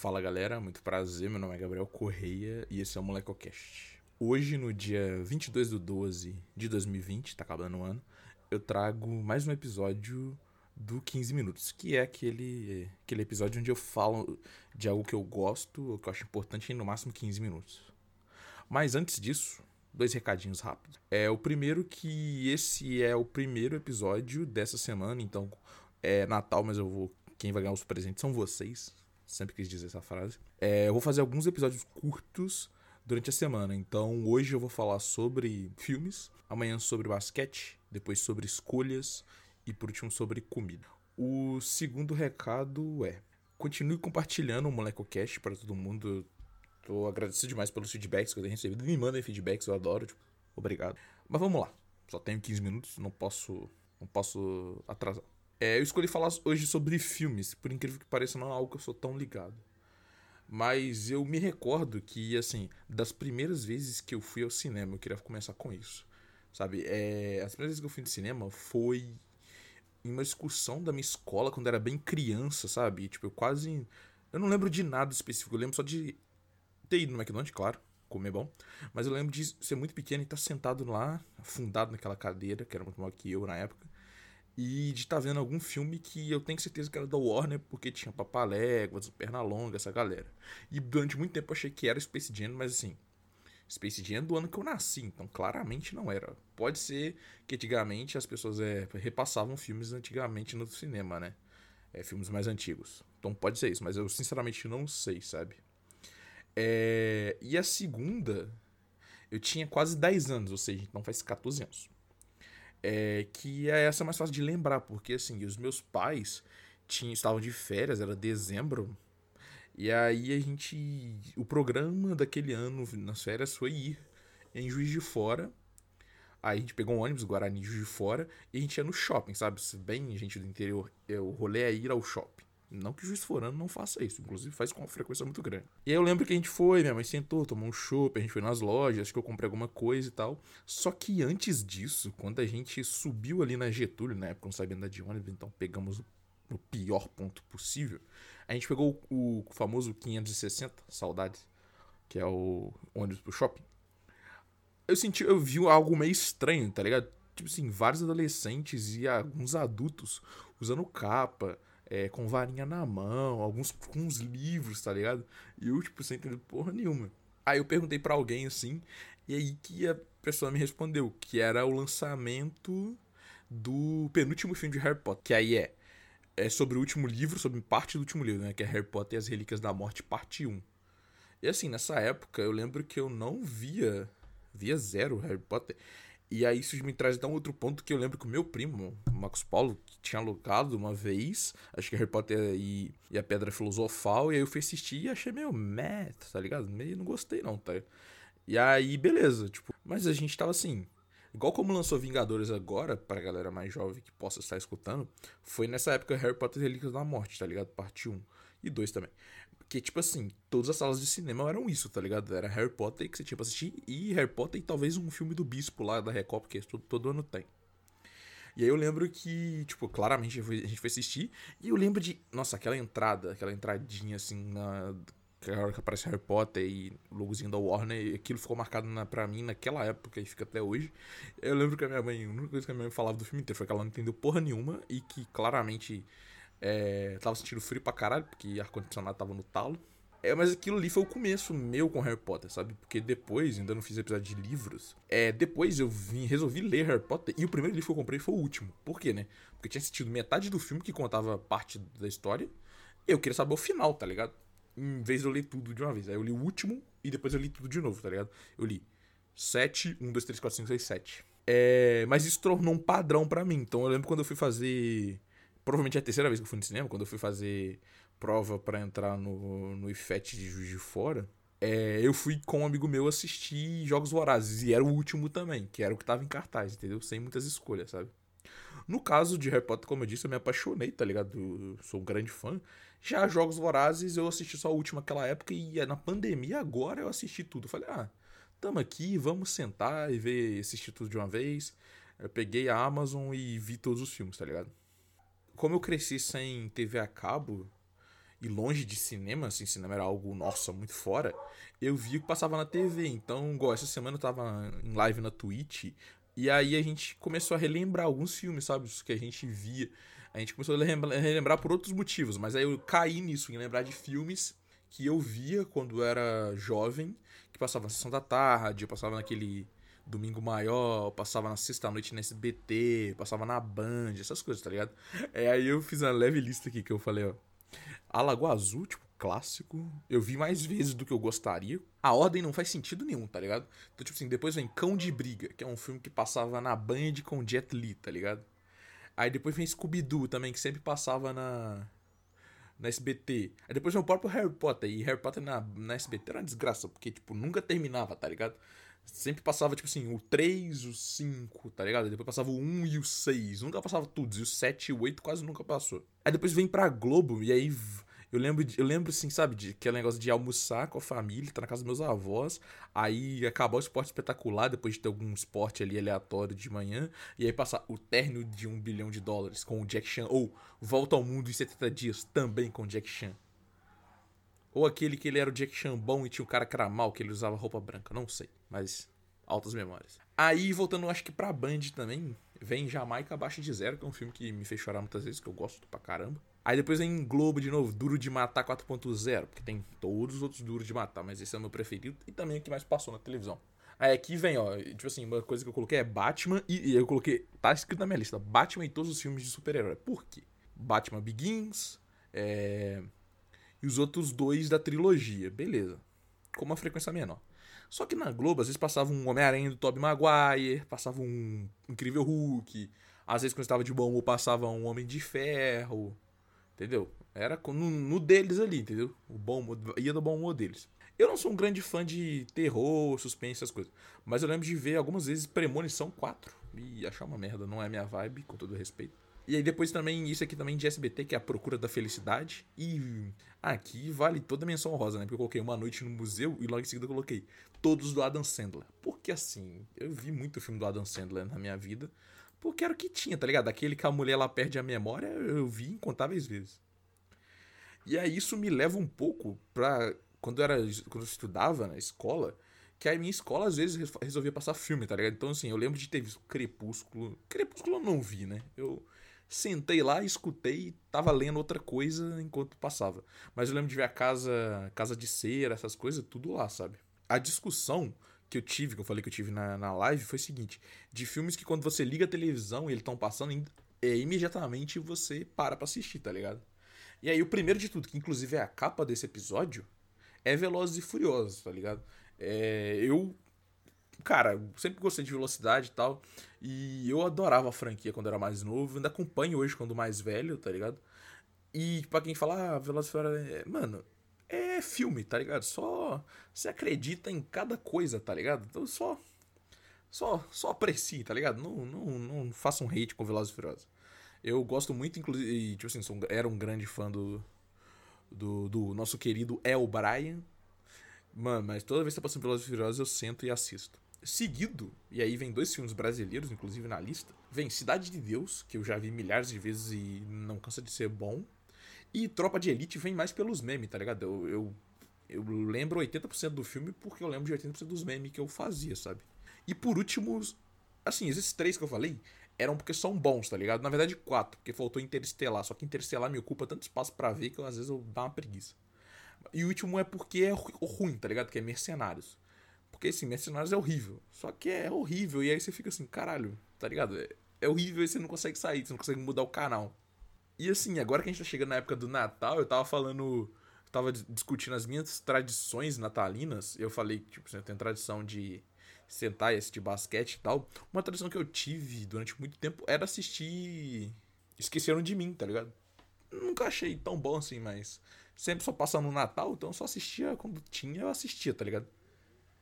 Fala galera, muito prazer, meu nome é Gabriel Correia e esse é o MolecoCast. Hoje, no dia 22 de 12 de 2020, tá acabando o ano, eu trago mais um episódio do 15 Minutos, que é aquele, aquele episódio onde eu falo de algo que eu gosto, ou que eu acho importante em no máximo 15 minutos. Mas antes disso, dois recadinhos rápidos. É o primeiro que esse é o primeiro episódio dessa semana, então é Natal, mas eu vou. Quem vai ganhar os presentes são vocês. Sempre quis dizer essa frase. É, eu vou fazer alguns episódios curtos durante a semana. Então hoje eu vou falar sobre filmes, amanhã sobre basquete, depois sobre escolhas e por último sobre comida. O segundo recado é: continue compartilhando o MolecoCast para todo mundo. Tô agradecido demais pelos feedbacks que eu tenho recebido. Me mandem feedbacks, eu adoro. Tipo, obrigado. Mas vamos lá. Só tenho 15 minutos, não posso, não posso atrasar. É, eu escolhi falar hoje sobre filmes, por incrível que pareça, não é algo que eu sou tão ligado. Mas eu me recordo que, assim, das primeiras vezes que eu fui ao cinema, eu queria começar com isso. Sabe? É, as primeiras vezes que eu fui no cinema foi em uma excursão da minha escola quando eu era bem criança, sabe? Tipo, eu quase. Eu não lembro de nada específico, eu lembro só de ter ido no McDonald's, claro, comer bom. Mas eu lembro de ser muito pequeno e estar sentado lá, afundado naquela cadeira, que era muito maior que eu na época e de estar tá vendo algum filme que eu tenho certeza que era da Warner, porque tinha Papaléguas, Pernalonga, essa galera. E durante muito tempo eu achei que era Space Jam, mas assim, Space Jam é do ano que eu nasci, então claramente não era. Pode ser que antigamente as pessoas é, repassavam filmes antigamente no cinema, né? É, filmes mais antigos. Então pode ser isso, mas eu sinceramente não sei, sabe? É, e a segunda, eu tinha quase 10 anos, ou seja, então faz 14 anos é, que é essa mais fácil de lembrar, porque assim, os meus pais tinham, estavam de férias, era dezembro, e aí a gente. O programa daquele ano nas férias foi ir em Juiz de Fora. Aí a gente pegou um ônibus, Guarani Juiz de Fora, e a gente ia no shopping, sabe? Bem, gente do interior, o rolê é ir ao shopping. Não que o juiz forano não faça isso, inclusive faz com uma frequência muito grande. E aí eu lembro que a gente foi, minha mãe sentou, tomou um chopp, a gente foi nas lojas, acho que eu comprei alguma coisa e tal. Só que antes disso, quando a gente subiu ali na Getúlio, na época não sabia andar de ônibus, então pegamos o pior ponto possível. A gente pegou o, famoso 560, saudades, que é o ônibus pro shopping. Eu senti, eu vi algo meio estranho, tá ligado? Tipo assim, vários adolescentes e alguns adultos usando capa, é, com varinha na mão, alguns com uns livros, tá ligado? E eu, tipo, sem entender porra nenhuma. Aí eu perguntei para alguém assim, e aí que a pessoa me respondeu que era o lançamento do penúltimo filme de Harry Potter, que aí é é sobre o último livro, sobre parte do último livro, né, que é Harry Potter e as Relíquias da Morte, parte 1. E assim, nessa época eu lembro que eu não via via zero Harry Potter. E aí isso me traz até um outro ponto que eu lembro que o meu primo, o Marcos Paulo, tinha alugado uma vez, acho que Harry Potter e, e a Pedra Filosofal, e aí eu fui assistir e achei meio meh, tá ligado? Meio não gostei não, tá? E aí, beleza, tipo, mas a gente tava assim, igual como lançou Vingadores agora, pra galera mais jovem que possa estar escutando, foi nessa época Harry Potter e Relíquias da Morte, tá ligado? Parte 1 e 2 também. Porque, tipo assim, todas as salas de cinema eram isso, tá ligado? Era Harry Potter que você tinha pra assistir, e Harry Potter e talvez um filme do Bispo lá da Record, porque todo, todo ano tem. E aí eu lembro que, tipo, claramente a gente foi assistir, e eu lembro de, nossa, aquela entrada, aquela entradinha assim, na, que hora que aparece Harry Potter e logozinho da Warner, aquilo ficou marcado na, pra mim naquela época e fica até hoje. Eu lembro que a minha mãe, a única coisa que a minha mãe falava do filme inteiro foi que ela não entendeu porra nenhuma e que claramente é, tava sentindo frio pra caralho, porque ar-condicionado tava no talo. É, mas aquilo ali foi o começo meu com Harry Potter, sabe? Porque depois, ainda não fiz episódio de livros. É, depois eu vim, resolvi ler Harry Potter e o primeiro livro que eu comprei foi o último. Por quê, né? Porque eu tinha assistido metade do filme que contava parte da história e eu queria saber o final, tá ligado? Em vez de eu ler tudo de uma vez. Aí eu li o último e depois eu li tudo de novo, tá ligado? Eu li 7, 1, 2, 3, 4, 5, 6, 7. É, mas isso tornou um padrão para mim. Então eu lembro quando eu fui fazer Provavelmente é a terceira vez que eu fui no cinema, quando eu fui fazer prova para entrar no, no IFET de Juiz de Fora. É, eu fui com um amigo meu assistir Jogos Vorazes, e era o último também, que era o que tava em cartaz, entendeu? Sem muitas escolhas, sabe? No caso de Harry Potter, como eu disse, eu me apaixonei, tá ligado? Eu sou um grande fã. Já Jogos Vorazes, eu assisti só o último naquela época, e na pandemia agora eu assisti tudo. falei, ah, tamo aqui, vamos sentar e ver, assistir tudo de uma vez. Eu peguei a Amazon e vi todos os filmes, tá ligado? Como eu cresci sem TV a cabo, e longe de cinema, assim, cinema era algo, nossa, muito fora, eu vi o que passava na TV. Então, igual, essa semana eu tava em live na Twitch, e aí a gente começou a relembrar alguns filmes, sabe? Os que a gente via. A gente começou a relembrar por outros motivos, mas aí eu caí nisso, em lembrar de filmes que eu via quando era jovem, que passava na sessão da tarde, eu passava naquele Domingo Maior, passava na sexta-noite na SBT, passava na Band, essas coisas, tá ligado? É, aí eu fiz uma leve lista aqui que eu falei, ó. A Lagoa Azul, tipo, clássico. Eu vi mais vezes do que eu gostaria. A ordem não faz sentido nenhum, tá ligado? Então, tipo assim, depois vem Cão de Briga, que é um filme que passava na Band com Jet Li, tá ligado? Aí depois vem Scooby-Doo também, que sempre passava na. Na SBT. Aí depois vem o próprio Harry Potter. E Harry Potter na, na SBT era uma desgraça, porque, tipo, nunca terminava, tá ligado? Sempre passava, tipo assim, o 3, o 5, tá ligado? Depois passava o 1 e o 6. Nunca passava tudo. E o 7 e o 8 quase nunca passou. Aí depois vem pra Globo, e aí eu lembro, eu lembro assim, sabe, de aquele negócio de almoçar com a família, tá na casa dos meus avós, aí acabar o esporte espetacular depois de ter algum esporte ali aleatório de manhã, e aí passar o término de um bilhão de dólares com o Jack Chan, ou Volta ao Mundo em 70 Dias, também com o Jack Chan. Ou aquele que ele era o Jack Chan bom e tinha um cara que era mal, que ele usava roupa branca, não sei, mas altas memórias. Aí, voltando, acho que pra Band também, vem Jamaica Abaixo de Zero, que é um filme que me fez chorar muitas vezes, que eu gosto pra caramba. Aí depois vem Globo de novo, Duro de Matar 4.0, porque tem todos os outros Duro de Matar, mas esse é o meu preferido e também o que mais passou na televisão. Aí aqui vem, ó, tipo assim, uma coisa que eu coloquei é Batman e, e eu coloquei, tá escrito na minha lista, Batman e todos os filmes de super-herói. Por quê? Batman Begins, é... e os outros dois da trilogia, beleza. Com uma frequência menor. Só que na Globo, às vezes passava um Homem-Aranha do Tobey Maguire, passava um Incrível Hulk, às vezes quando estava de bom humor passava um Homem de Ferro, Entendeu? Era no, no, deles ali, entendeu? O bom ia do bom humor deles. Eu não sou um grande fã de terror, suspense, essas coisas. Mas eu lembro de ver algumas vezes Premonição 4 e achar uma merda. Não é minha vibe, com todo respeito. E aí depois também, isso aqui também de SBT, que é a Procura da Felicidade. E aqui vale toda a menção rosa, né? Porque eu coloquei Uma Noite no Museu e logo em seguida eu coloquei todos do Adam Sandler. Porque assim, eu vi muito filme do Adam Sandler na minha vida. Porque era o que tinha, tá ligado? Aquele que a mulher ela perde a memória, eu vi incontáveis vezes. E aí isso me leva um pouco pra. Quando eu, era, quando eu estudava na escola, que a minha escola às vezes resolvia passar filme, tá ligado? Então, assim, eu lembro de ter visto Crepúsculo. Crepúsculo eu não vi, né? Eu sentei lá, escutei tava lendo outra coisa enquanto passava. Mas eu lembro de ver a casa, casa de cera, essas coisas, tudo lá, sabe? A discussão que eu tive, que eu falei que eu tive na, na live, foi o seguinte: de filmes que quando você liga a televisão e eles estão passando, é, imediatamente você para pra assistir, tá ligado? E aí, o primeiro de tudo, que inclusive é a capa desse episódio, é Velozes e Furiosos, tá ligado? É, eu, cara, sempre gostei de velocidade e tal. E eu adorava a franquia quando era mais novo. Ainda acompanho hoje quando mais velho, tá ligado? E pra quem fala, ah, Velozes é, mano, é filme, tá ligado? Só você acredita em cada coisa, tá ligado? Então só só só aprecie, tá ligado? Não não não faça um hate com Velozes e Furiosos. Eu gosto muito inclusive, tipo assim, sou, era um grande fã do do, do nosso querido El Brian. Mano, mas toda vez que tá passando Velozes e Furiosos eu sento e assisto. Seguido, e aí vem dois filmes brasileiros, inclusive na lista. Vem Cidade de Deus, que eu já vi milhares de vezes e não cansa de ser bom. E Tropa de Elite vem mais pelos memes, tá ligado? Eu, eu, eu lembro 80% do filme porque eu lembro de 80% dos memes que eu fazia, sabe? E por último, assim, esses três que eu falei eram porque são bons, tá ligado? Na verdade, quatro, porque faltou Interestelar. Só que Interestelar me ocupa tanto espaço para ver que às vezes eu dá uma preguiça. E o último é porque é ruim, tá ligado? Que é Mercenários. Porque, assim, Mercenários é horrível. Só que é horrível. E aí você fica assim, caralho, tá ligado? É, é horrível e você não consegue sair, você não consegue mudar o canal. E assim, agora que a gente tá chegando na época do Natal, eu tava falando. Eu tava discutindo as minhas tradições natalinas. Eu falei que, tipo, você tem tradição de sentar e assistir basquete e tal. Uma tradição que eu tive durante muito tempo era assistir. Esqueceram de mim, tá ligado? Nunca achei tão bom assim, mas. Sempre só passando no Natal, então eu só assistia quando tinha, eu assistia, tá ligado?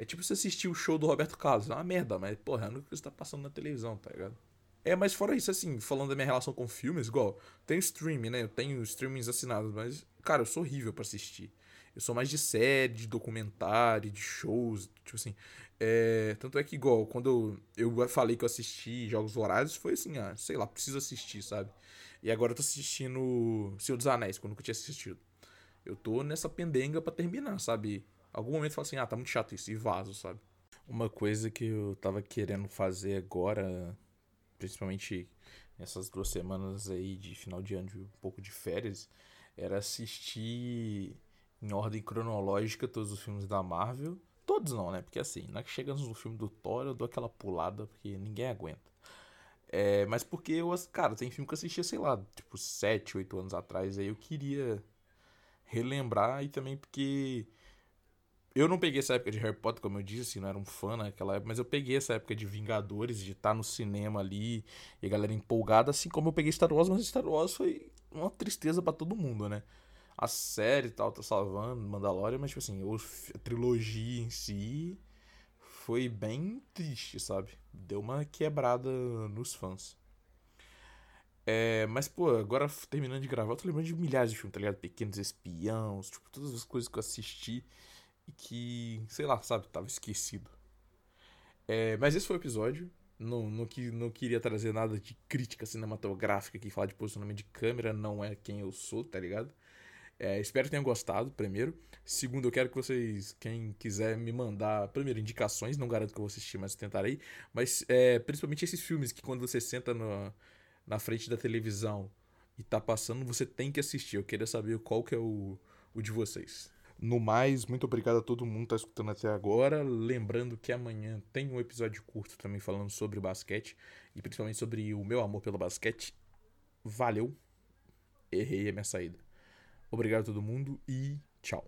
É tipo você assistir o show do Roberto Carlos. É uma merda, mas, porra, é o que você tá passando na televisão, tá ligado? É, mas fora isso, assim, falando da minha relação com filmes, igual, tem streaming, né? Eu tenho streamings assinados, mas, cara, eu sou horrível para assistir. Eu sou mais de série, de documentário, de shows, tipo assim. É, tanto é que, igual, quando eu, falei que eu assisti Jogos Vorazes, foi assim, ah, sei lá, preciso assistir, sabe? E agora eu tô assistindo Senhor dos Anéis, que eu nunca tinha assistido. Eu tô nessa pendenga para terminar, sabe? Algum momento eu falo assim, ah, tá muito chato isso, e vaso, sabe? Uma coisa que eu tava querendo fazer agora, principalmente nessas duas semanas aí de final de ano, de um pouco de férias, era assistir em ordem cronológica todos os filmes da Marvel. Todos não, né? Porque assim, na que chegamos no filme do Thor, eu dou aquela pulada, porque ninguém aguenta. É, mas porque eu, cara, tem filme que eu assistia, sei lá, tipo, 7, 8 anos atrás, aí eu queria relembrar e também porque eu não peguei essa época de Harry Potter, como eu disse, não era um fã naquela época, mas eu peguei essa época de Vingadores, de estar no cinema ali e a galera empolgada, assim como eu peguei Star Wars, mas Star Wars foi uma tristeza para todo mundo, né? A série e tal tá salvando, Mandalorian, mas tipo assim, a trilogia em si foi bem triste, sabe? Deu uma quebrada nos fãs. É, mas, pô, agora terminando de gravar, eu tô lembrando de milhares de filmes, tá ligado? Pequenos Espiãos, tipo, todas as coisas que eu assisti que, sei lá, sabe, tava esquecido. É, mas esse foi o episódio. Não, não, não queria trazer nada de crítica cinematográfica aqui, falar de posicionamento de câmera, não é quem eu sou, tá ligado? É, espero que tenham gostado, primeiro. Segundo, eu quero que vocês, quem quiser me mandar, primeiro, indicações, não garanto que eu vou assistir, mas tentarei. Mas é, principalmente esses filmes que quando você senta no, na frente da televisão e tá passando, você tem que assistir. Eu queria saber qual que é o, o de vocês. No mais, muito obrigado a todo mundo que tá escutando até agora. Lembrando que amanhã tem um episódio curto também falando sobre basquete e principalmente sobre o meu amor pelo basquete. Valeu. Errei a minha saída. Obrigado a todo mundo e tchau.